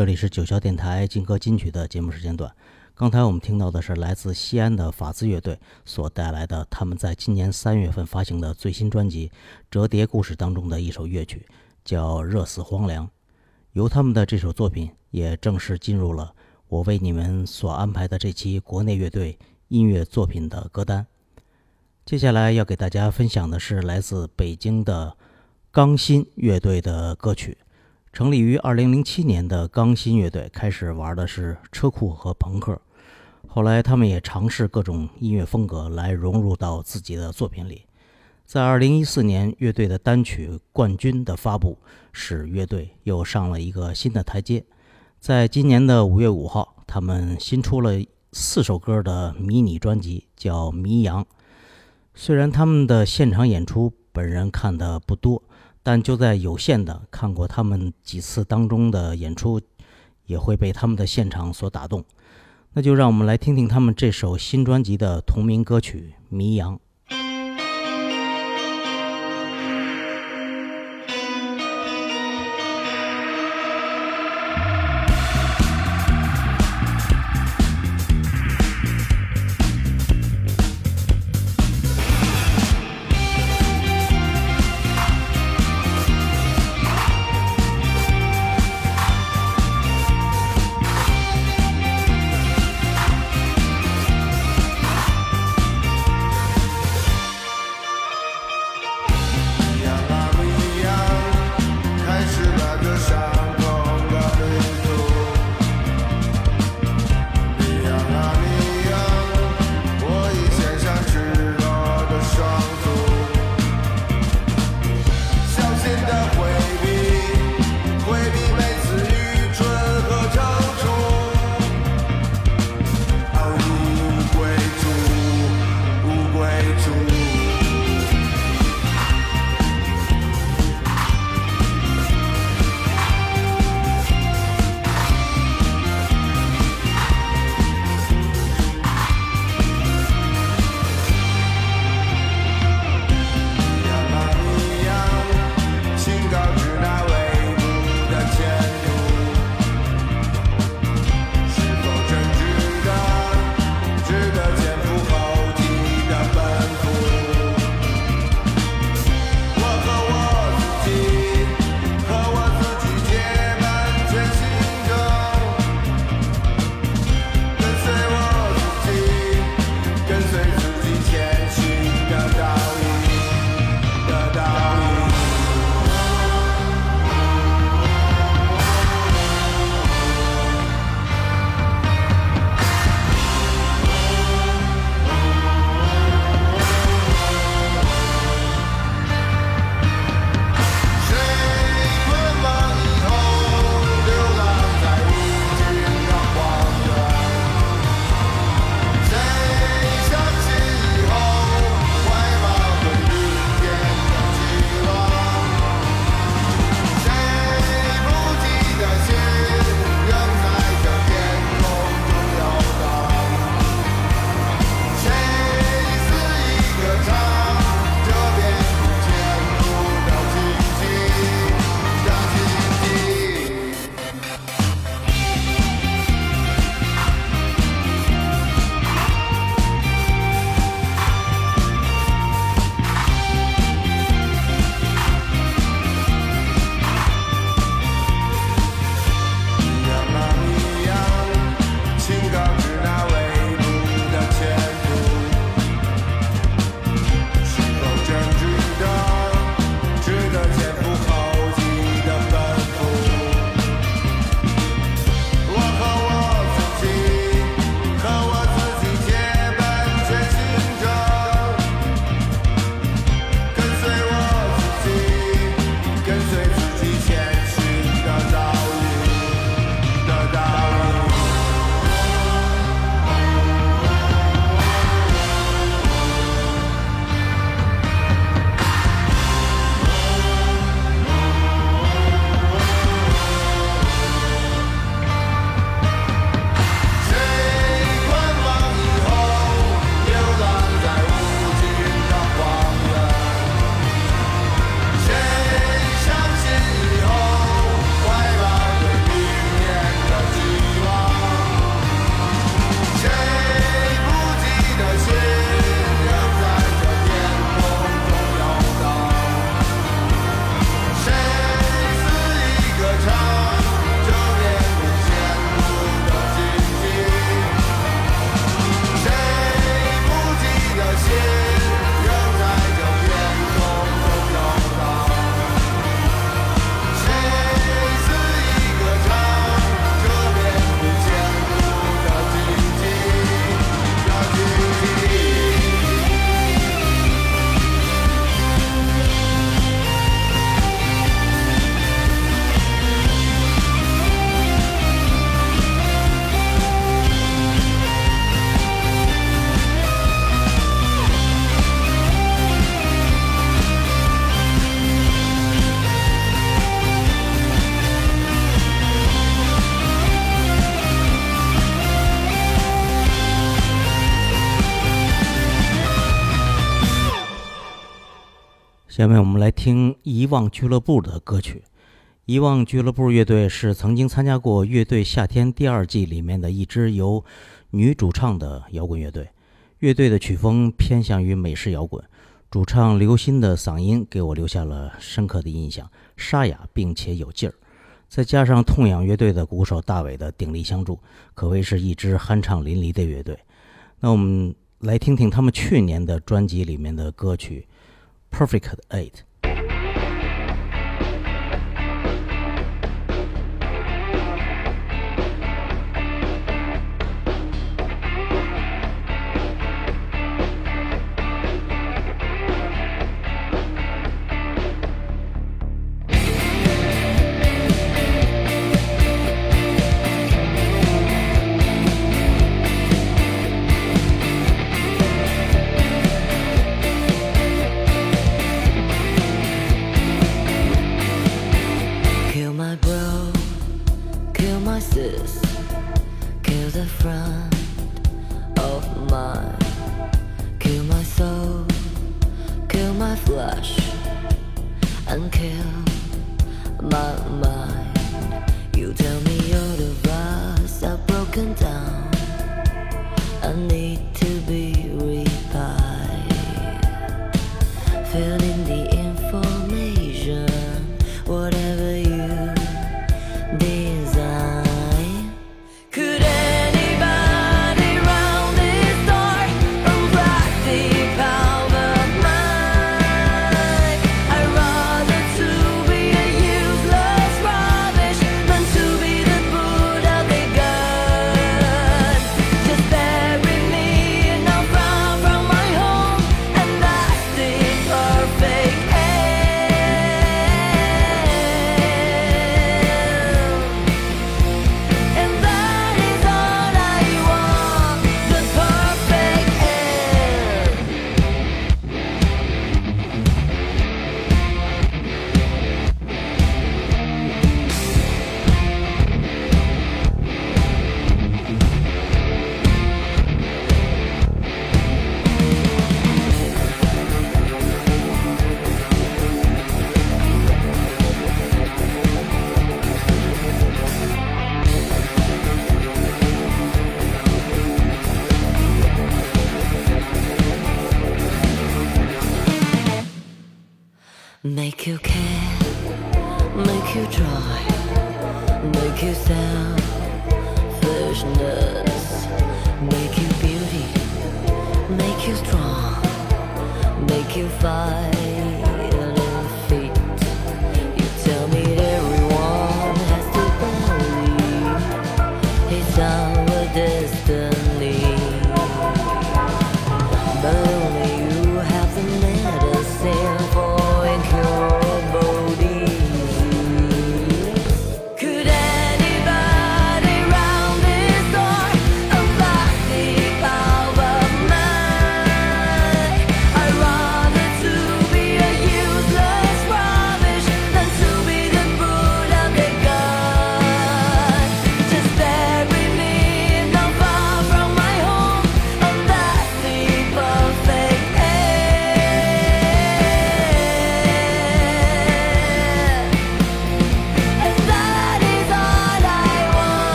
这里是九霄电台金歌金曲的节目时间段。刚才我们听到的是来自西安的法兹乐队所带来的他们在今年三月份发行的最新专辑《折叠故事》当中的一首乐曲，叫《热死荒凉》。由他们的这首作品也正式进入了我为你们所安排的这期国内乐队音乐作品的歌单。接下来要给大家分享的是来自北京的钢心乐队的歌曲。成立于2007年的钢心乐队开始玩的是车库和朋克，后来他们也尝试各种音乐风格来融入到自己的作品里。在2014年，乐队的单曲《冠军》的发布，使乐队又上了一个新的台阶。在今年的5月5号，他们新出了四首歌的迷你专辑，叫《迷羊》。虽然他们的现场演出本人看的不多。但就在有限的看过他们几次当中的演出，也会被他们的现场所打动。那就让我们来听听他们这首新专辑的同名歌曲《迷羊》。下面我们来听遗忘俱乐部的歌曲。遗忘俱乐部乐队是曾经参加过《乐队夏天》第二季里面的一支由女主唱的摇滚乐队。乐队的曲风偏向于美式摇滚，主唱刘鑫的嗓音给我留下了深刻的印象，沙哑并且有劲儿。再加上痛仰乐队的鼓手大伟的鼎力相助，可谓是一支酣畅淋漓的乐队。那我们来听听他们去年的专辑里面的歌曲《Perfect Eight》。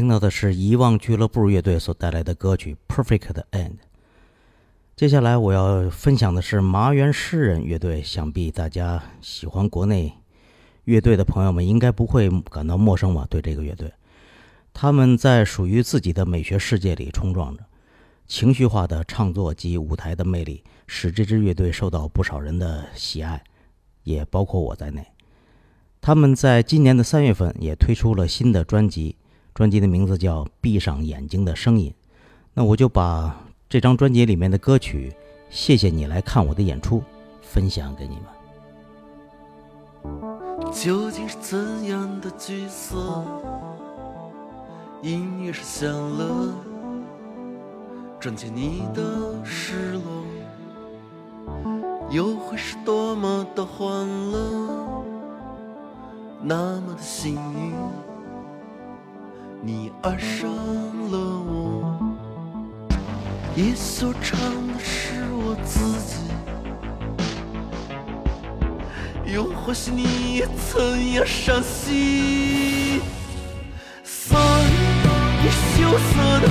听到的是遗忘俱乐部乐队所带来的歌曲《Perfect End》。接下来我要分享的是麻原诗人乐队。想必大家喜欢国内乐队的朋友们应该不会感到陌生吧？对这个乐队，他们在属于自己的美学世界里冲撞着，情绪化的唱作及舞台的魅力使这支乐队受到不少人的喜爱，也包括我在内。他们在今年的三月份也推出了新的专辑，专辑的名字叫《闭上眼睛的声音》。那我就把。这张专辑里面的歌曲，谢谢你来看我的演出，分享给你们。究竟是怎样的角色？音乐是享乐，撞见你的失落，又会是多么的欢乐，那么的幸运，你爱上了我。也所唱的是我自己，又或许你也曾要伤心。算你羞涩的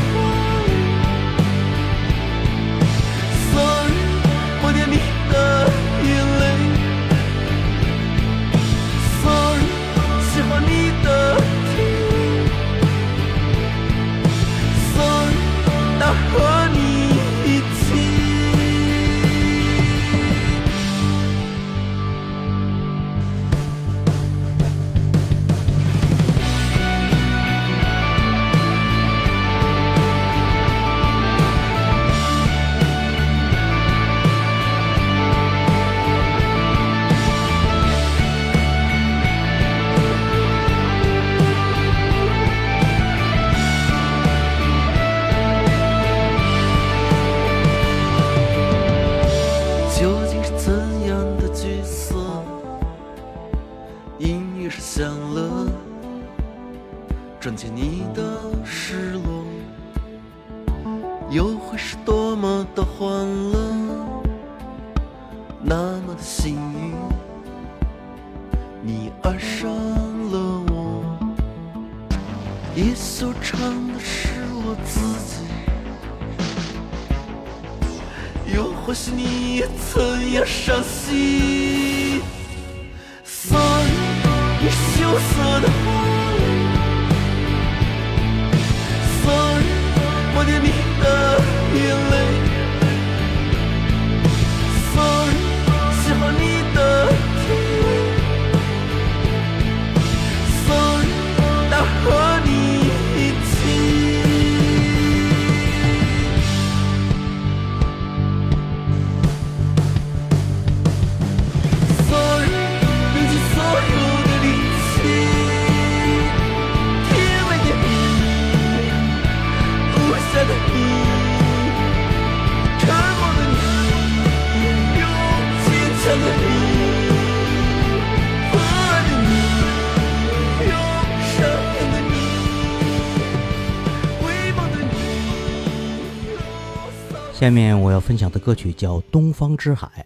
下面我要分享的歌曲叫《东方之海》。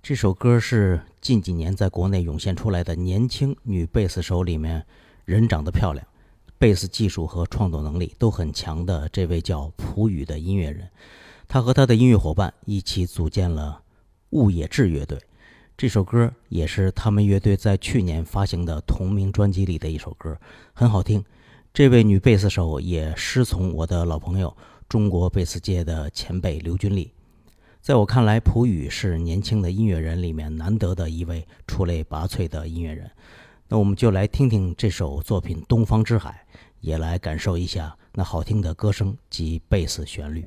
这首歌是近几年在国内涌现出来的年轻女贝斯手里面，人长得漂亮，贝斯技术和创作能力都很强的这位叫蒲宇的音乐人。他和他的音乐伙伴一起组建了雾野志乐队。这首歌也是他们乐队在去年发行的同名专辑里的一首歌，很好听。这位女贝斯手也师从我的老朋友中国贝斯界的前辈刘军丽。在我看来，普宇是年轻的音乐人里面难得的一位出类拔萃的音乐人。那我们就来听听这首作品《东方之海》，也来感受一下那好听的歌声及贝斯旋律。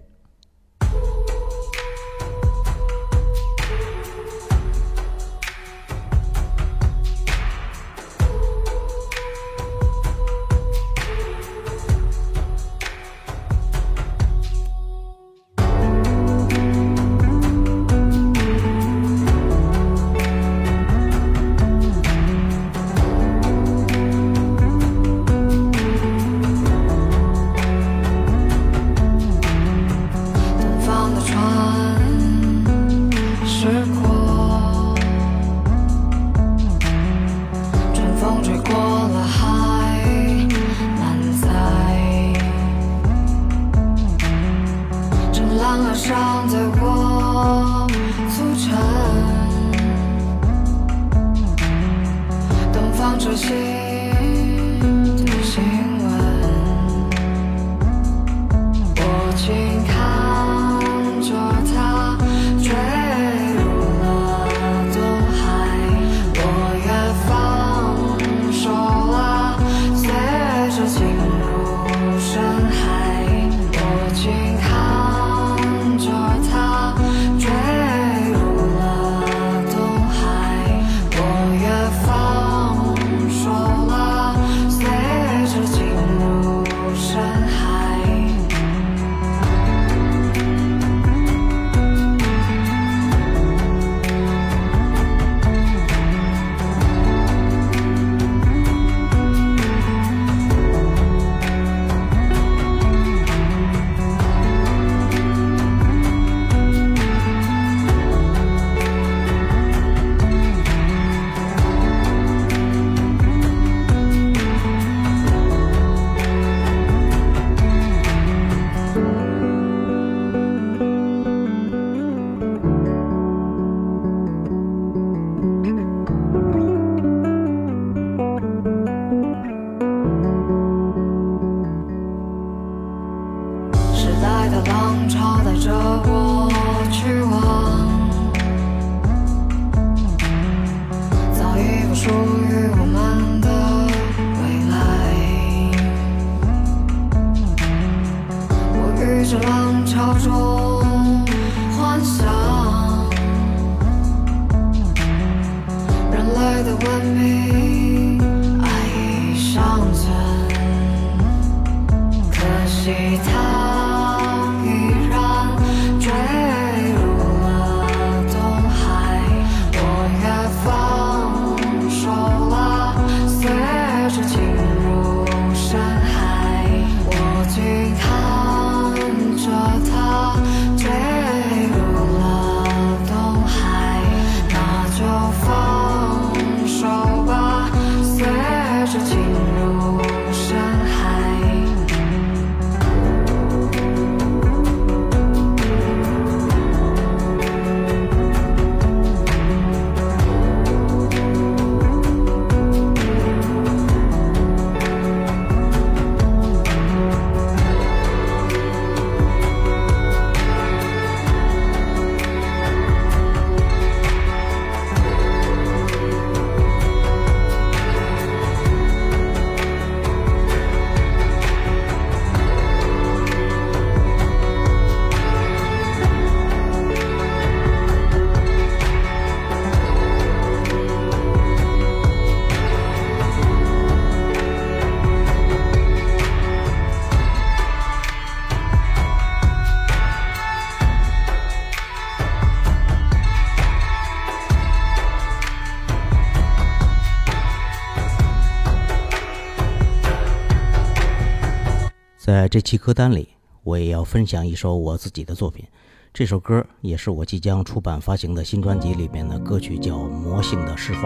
这期歌单里，我也要分享一首我自己的作品。这首歌也是我即将出版发行的新专辑里面的歌曲，叫《魔性的释放》。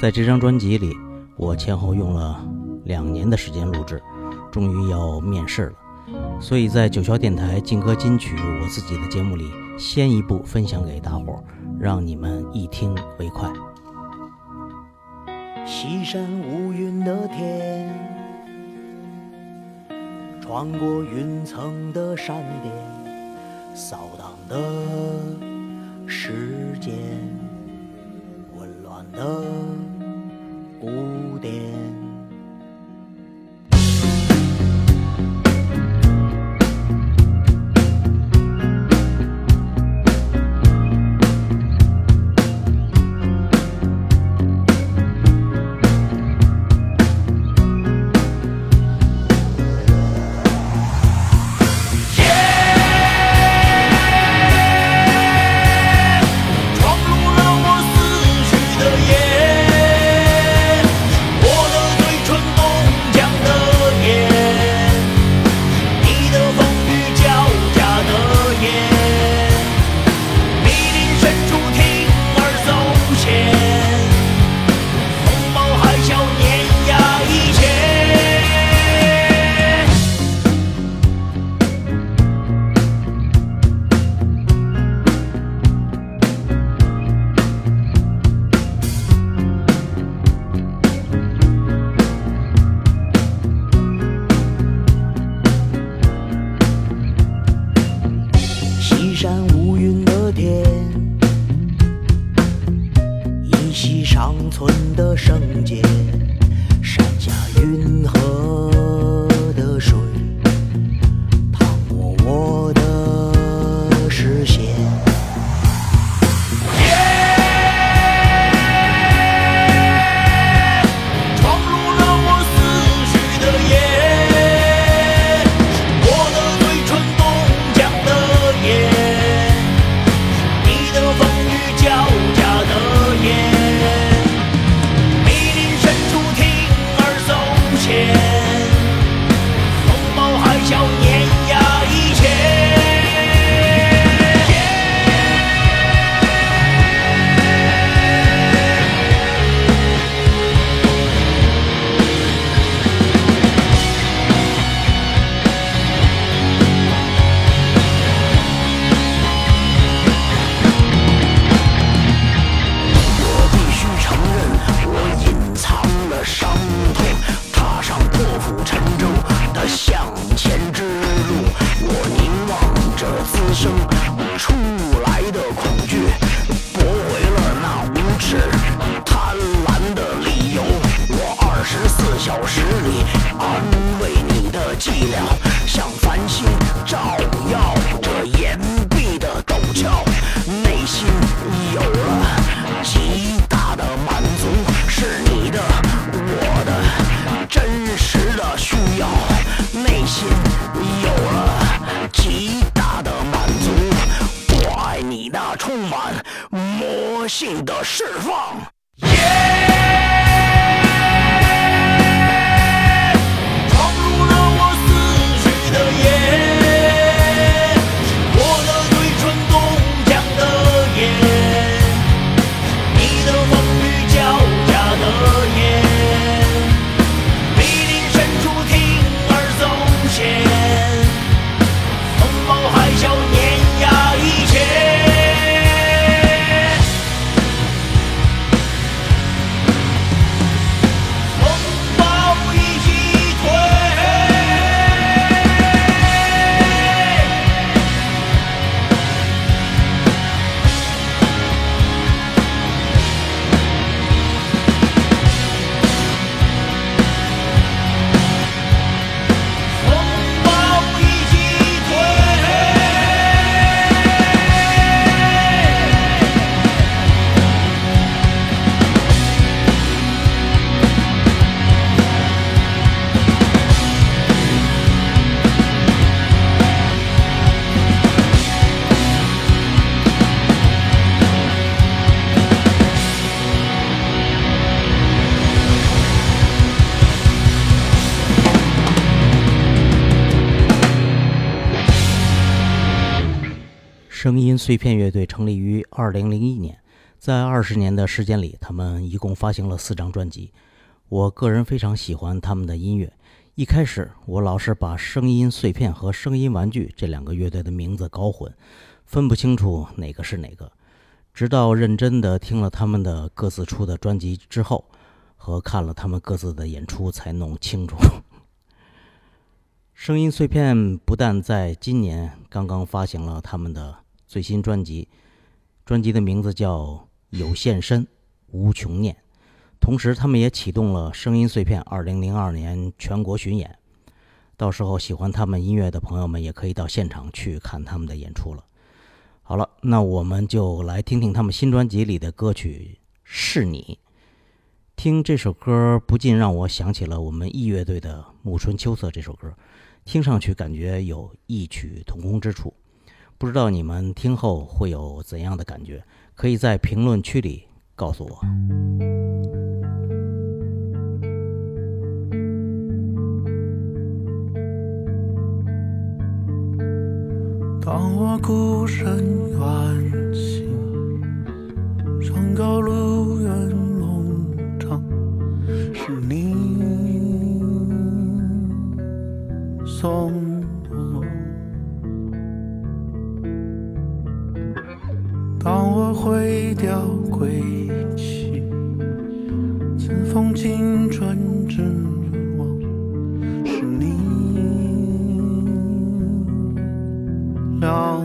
在这张专辑里，我前后用了两年的时间录制，终于要面世了。所以在九霄电台劲歌金曲我自己的节目里，先一步分享给大伙儿，让你们一听为快。西山无云的天，穿过云层的山巅，扫荡的时间，依稀尚存的圣洁，山下云 Gino. 碎片乐队成立于二零零一年，在二十年的时间里，他们一共发行了四张专辑。我个人非常喜欢他们的音乐。一开始，我老是把声音碎片和声音玩具这两个乐队的名字搞混，分不清楚哪个是哪个。直到认真的听了他们的各自出的专辑之后，和看了他们各自的演出，才弄清楚。声音碎片不但在今年刚刚发行了他们的最新专辑，专辑的名字叫《有限身无穷念》，同时他们也启动了声音碎片2002年全国巡演。到时候喜欢他们音乐的朋友们也可以到现场去看他们的演出了。好了，那我们就来听听他们新专辑里的歌曲《是你》。听这首歌，不禁让我想起了我们 E 乐队的《暮春秋色》这首歌。听上去感觉有异曲同工之处，不知道你们听后会有怎样的感觉？可以在评论区里告诉我。当我孤身远行，山高路远梦长，是你送当我毁掉归期，尘封青春之网，是你。了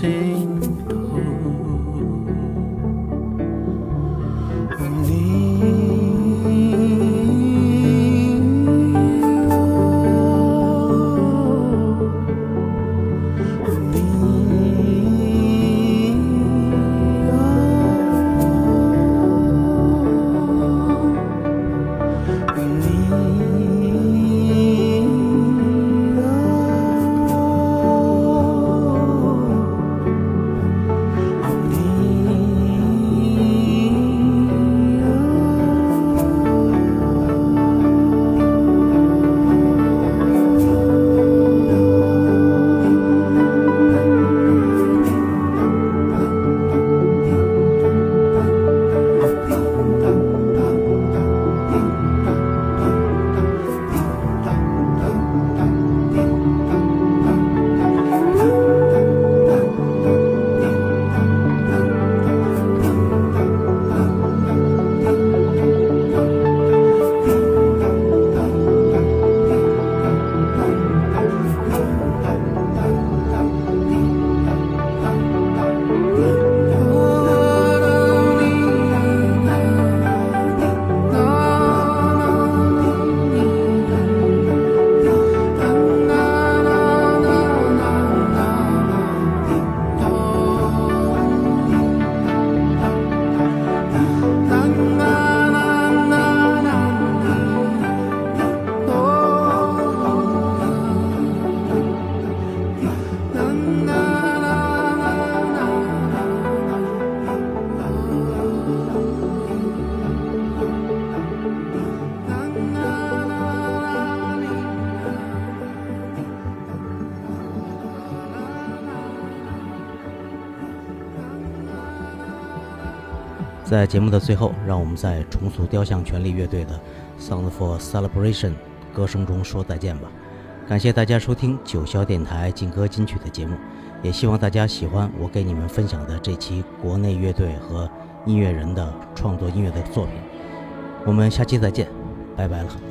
sí. 在节目的最后，让我们在重塑雕像权力乐队的《Sound for Celebration》歌声中说再见吧。感谢大家收听九霄电台劲歌金曲的节目，也希望大家喜欢我给你们分享的这期国内乐队和音乐人的创作音乐的作品。我们下期再见，拜拜了。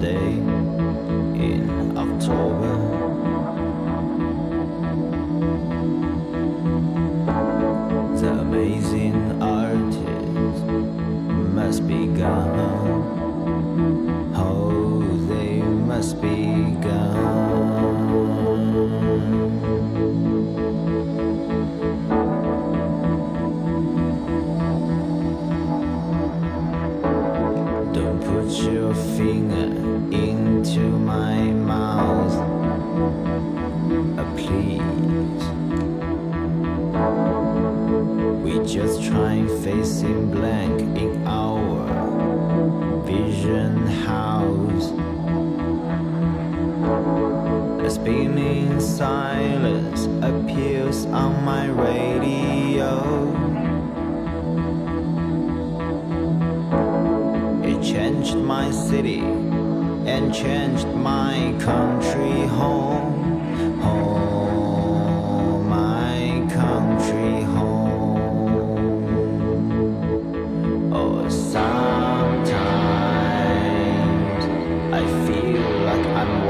Day in October.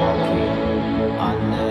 I know.